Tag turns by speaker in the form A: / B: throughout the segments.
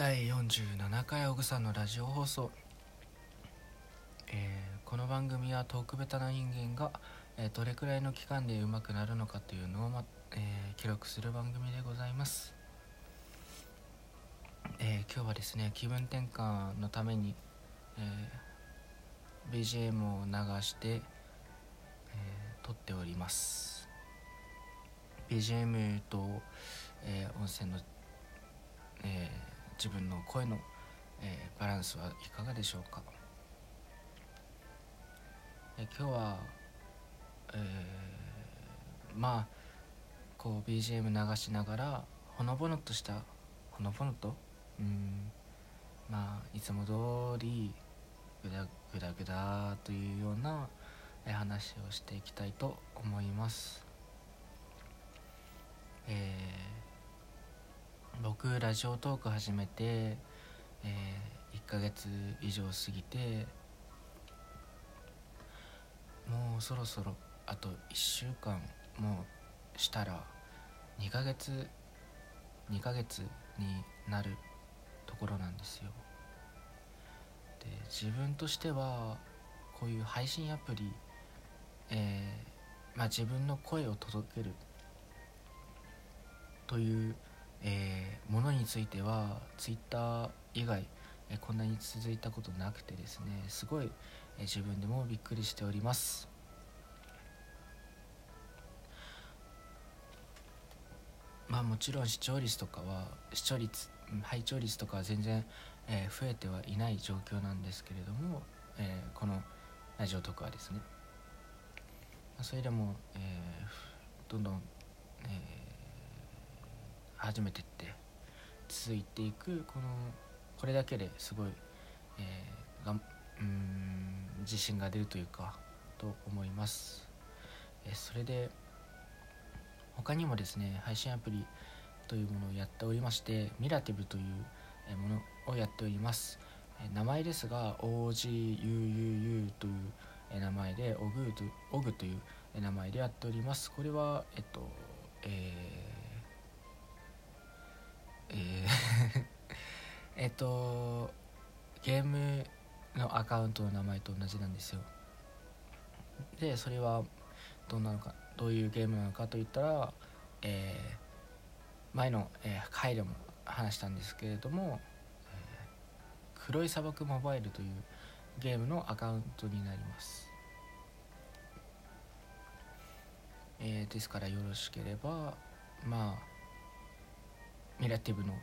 A: 第47回小草のラジオ放送、えーこの番組はトークベタな人間が、えーどれくらいの期間で上手くなるのかというのを、まえー記録する番組でございます、え今日はですね気分転換のために、え BGM を流して、え撮っております。BGM と、えー音声のえー自分の声の、えーバランスはいかがでしょうか、えー今日は、えーまあこう BGM 流しながらほのぼのとしたほのぼのと？うん。まあいつも通りぐだぐだぐだというような話をしていきたいと思います。えー僕ラジオトーク始めて、え1ヶ月以上過ぎてもうそろそろあと1週間もしたら2ヶ月2ヶ月になるところなんですよ。で自分としてはこういう配信アプリえーまあ、自分の声を届けるという、えーものについては Twitter 以外、えーこんなに続いたことなくてですねすごい、えー自分でもびっくりしております。まあもちろん視聴率とかは視聴率拝聴率とかは全然、えー増えてはいない状況なんですけれども、えーこのラジオトークはですね。まあそれでも、えーどんどん、えー始めてって続いていくこのこれだけですごい、えーがうん自信が出るというかと思います、えそれで他にもですね配信アプリというものをやっておりましてミラティブというものをやっております。名前ですが OGUUU という名前でオグとオグという名前でやっております。これはえっとえー、えー えっとゲームのアカウントの名前と同じなんですよ。でそれはどうなのかどういうゲームなのかといったら、えー前の、えー回でも話したんですけれども、えー黒い砂漠モバイルというゲームのアカウントになります、えーですからよろしければまあミラティブの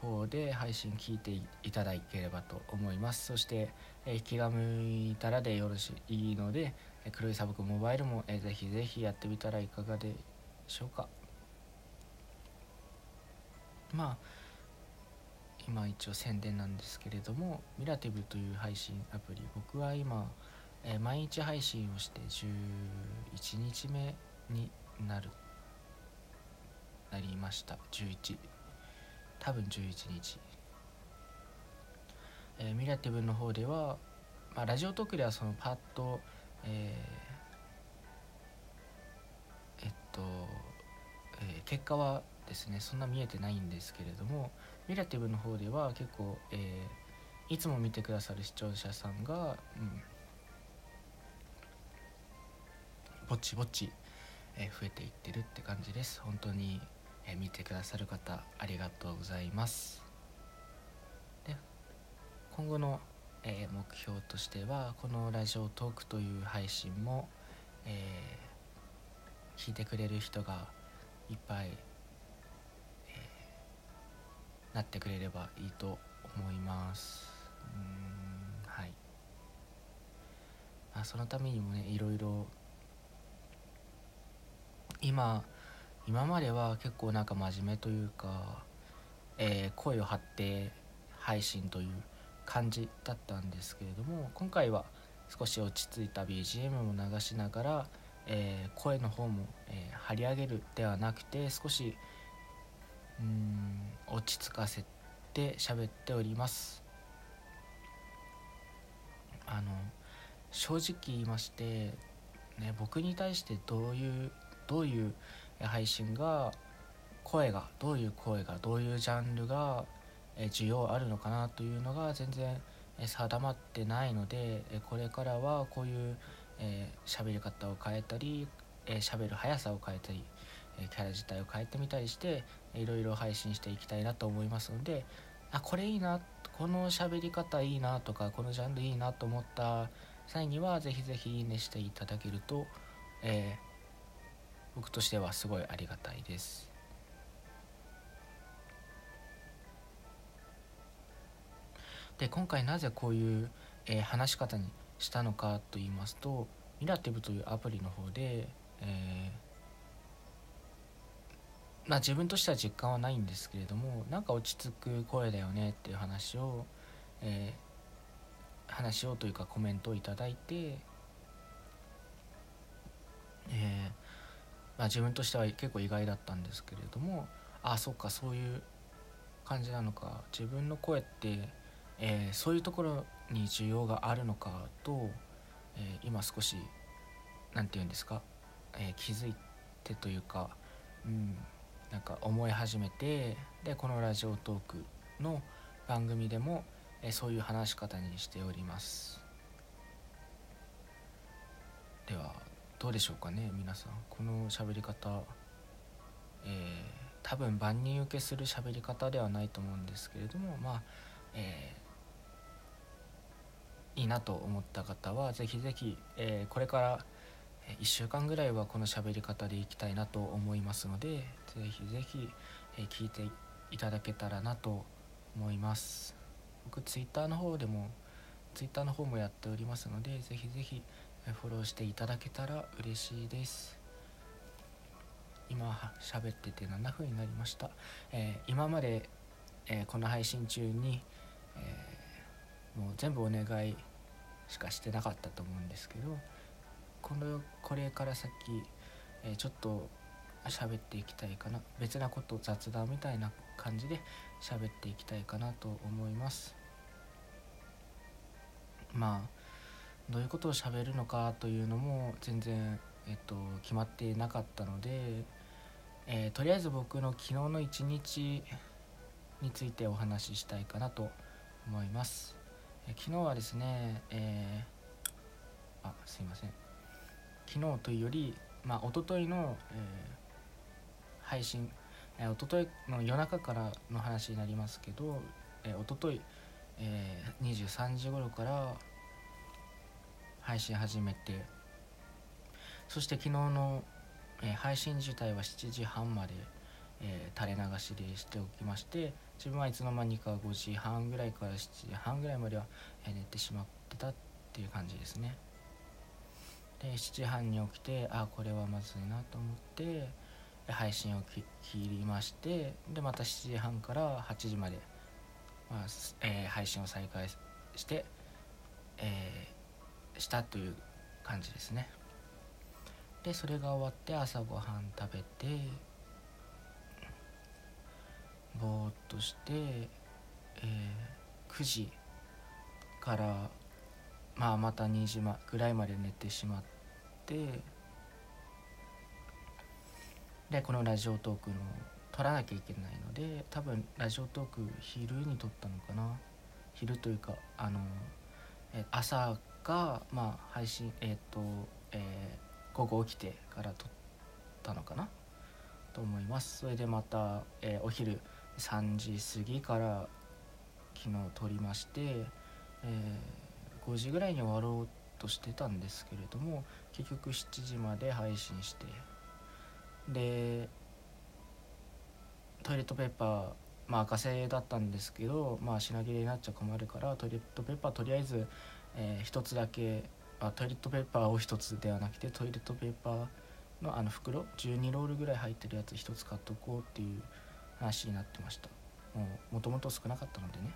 A: 方で配信聞いていただければと思います。そして、え気が向いたらでよろしいのでえ黒い砂漠モバイルも、えーぜひぜひやってみたらいかがでしょうか。まあ今一応宣伝なんですけれどもミラティブという配信アプリ僕は今、え毎日配信をして11日目になるなりました。11多分11日、えーミラティブの方では、まあ、ラジオトークではそのパッとえーえっと、えー結果はですねそんな見えてないんですけれどもミラティブの方では結構、えーいつも見てくださる視聴者さんが、うん、ぼちぼち、えー増えていってるって感じです。本当に、え見てくださる方ありがとうございます。で今後の、え目標としてはこのラジオトークという配信も、えー聞いてくれる人がいっぱい、えーなってくれればいいと思います。うんはい、まあ、そのためにもねいろいろ今今までは結構なんか真面目というか、えー声を張って配信という感じだったんですけれども今回は少し落ち着いた BGM も流しながら、えー声の方も、えー張り上げるではなくて少しうん落ち着かせて喋っております。あの正直言いまして、ね、僕に対してどういうどういう配信が声がどういう声がどういうジャンルが、需要あるのかなというのが全然定まってないのでこれからはこういう喋、り方を変えたり喋、る速さを変えたりキャラ自体を変えてみたりしていろいろ配信していきたいなと思いますのであこれいいなこの喋り方いいなとかこのジャンルいいなと思った際にはぜひぜひいいねしていただけると、えー、僕としてはすごいありがたいです。で今回なぜこういう、えー、話し方にしたのかと言いますとミラティブというアプリの方で、えー、まあ自分としては実感はないんですけれどもなんか落ち着く声だよねっていう話を、えー、話をというかコメントをいいて、まあ、自分としては結構意外だったんですけれどもああそっかそういう感じなのか。自分の声って、えー、そういうところに需要があるのかと、えー、今少し何て言うんですか、えー、気づいてというか、うん、なんか思い始めてでこのラジオトークの番組でも、え、そういう話し方にしております。ではどうでしょうかね皆さん。この喋り方。えー、多分万人受けする喋り方ではないと思うんですけれどもまあえー、いいなと思った方はぜひぜひ、えー、これから1週間ぐらいはこの喋り方でいきたいなと思いますのでぜひぜひ、え聞いていただけたらなと思います。僕 Twitter の方でも Twitter の方もやっておりますのでぜひぜひフォローしていただけたら嬉しいです。今喋ってて7分になりました、えー、今まで、えー、この配信中に、えー、もう全部お願いしかしてなかったと思うんですけどこのこれから先、えちょっと喋っていきたいかな。別なこと雑談みたいな感じで喋っていきたいかなと思います。まあどういうことをしゃべるのかというのも全然、えっと、決まってなかったので、えー、とりあえず僕の昨日の一日についてお話ししたいかなと思います、えー、昨日はですね、えー、あすいません。昨日というよりまあ一昨日の、え配信、えー、一昨日の夜中からの話になりますけど、えー、一昨日、えー、23時頃から配信始めて。そして昨日の、えー、配信自体は7時半まで、えー、垂れ流しでしておきまして自分はいつの間にか5時半ぐらいから7時半ぐらいまでは、えー、寝てしまってたっていう感じですね。で7時半に起きてあこれはまずいなと思って配信を切りましてでまた7時半から8時まで、まあえー、配信を再開して、えしたという感じですね。でそれが終わって朝ごはん食べてぼーっとして、えー、9時からまあまた2時ぐらいまで寝てしまってでこのラジオトークの撮らなきゃいけないので多分ラジオトーク昼に撮ったのかな。昼というかあの朝が、まあ、配信えっ、ー、と、えー、午後起きてから撮ったのかな？と思います。それでまた、えー、お昼3時過ぎから昨日撮りまして、え、5時ぐらいに終わろうとしてたんですけれども結局7時まで配信してでトイレットペーパーまあ赤製だったんですけどまあ品切れになっちゃ困るからトイレットペーパーとりあえずえー、1つだけあトイレットペーパーを1つではなくてトイレットペーパーのあの袋12ロールぐらい入ってるやつ1つ買っとこうっていう話になってました。もともと少なかったのでね。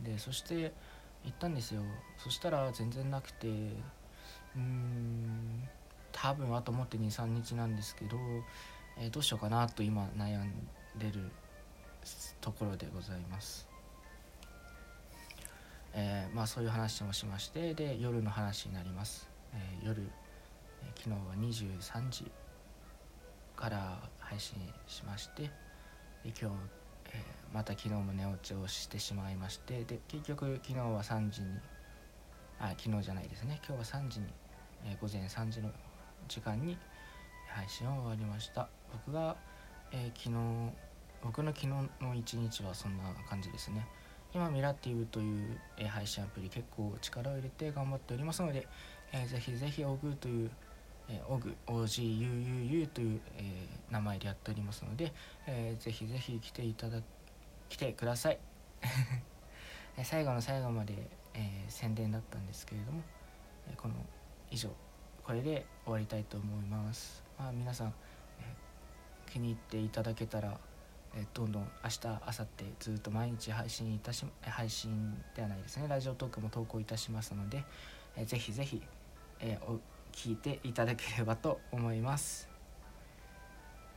A: でそして行ったんですよ。そしたら全然なくてうーん多分あと思って23日なんですけど、えー、どうしようかなと今悩んでるところでございます。えー、まあ、そういう話もしましてで夜の話になります、えー、夜、え、昨日は23時から配信しましてで今日、えまた昨日も寝落ちをしてしまいましてで結局昨日は3時にあ昨日じゃないですね。今日は3時に、え、午前3時の時間に配信を終わりました。僕が、え、昨日僕の昨日の一日はそんな感じですね。今ミラティブという、え、配信アプリ結構力を入れて頑張っておりますので、えー、ぜひぜひオグというえ、オグ OGUUU という、えー、名前でやっておりますので、えー、ぜひぜひ来ていただ来てください。最後の最後まで、えー、宣伝だったんですけれども、えこの以上これで終わりたいと思います、まあ、皆さん、え気に入っていただけたら、えどんどん明日明後日ずっと毎日配信いたし配信ではないですね。ラジオトークも投稿いたしますので、えー、ぜひぜひ、えー、聞いていただければと思います。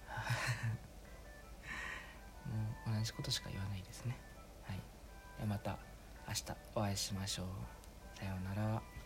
A: もう同じことしか言わないですね。はい。また明日お会いしましょう。さようなら。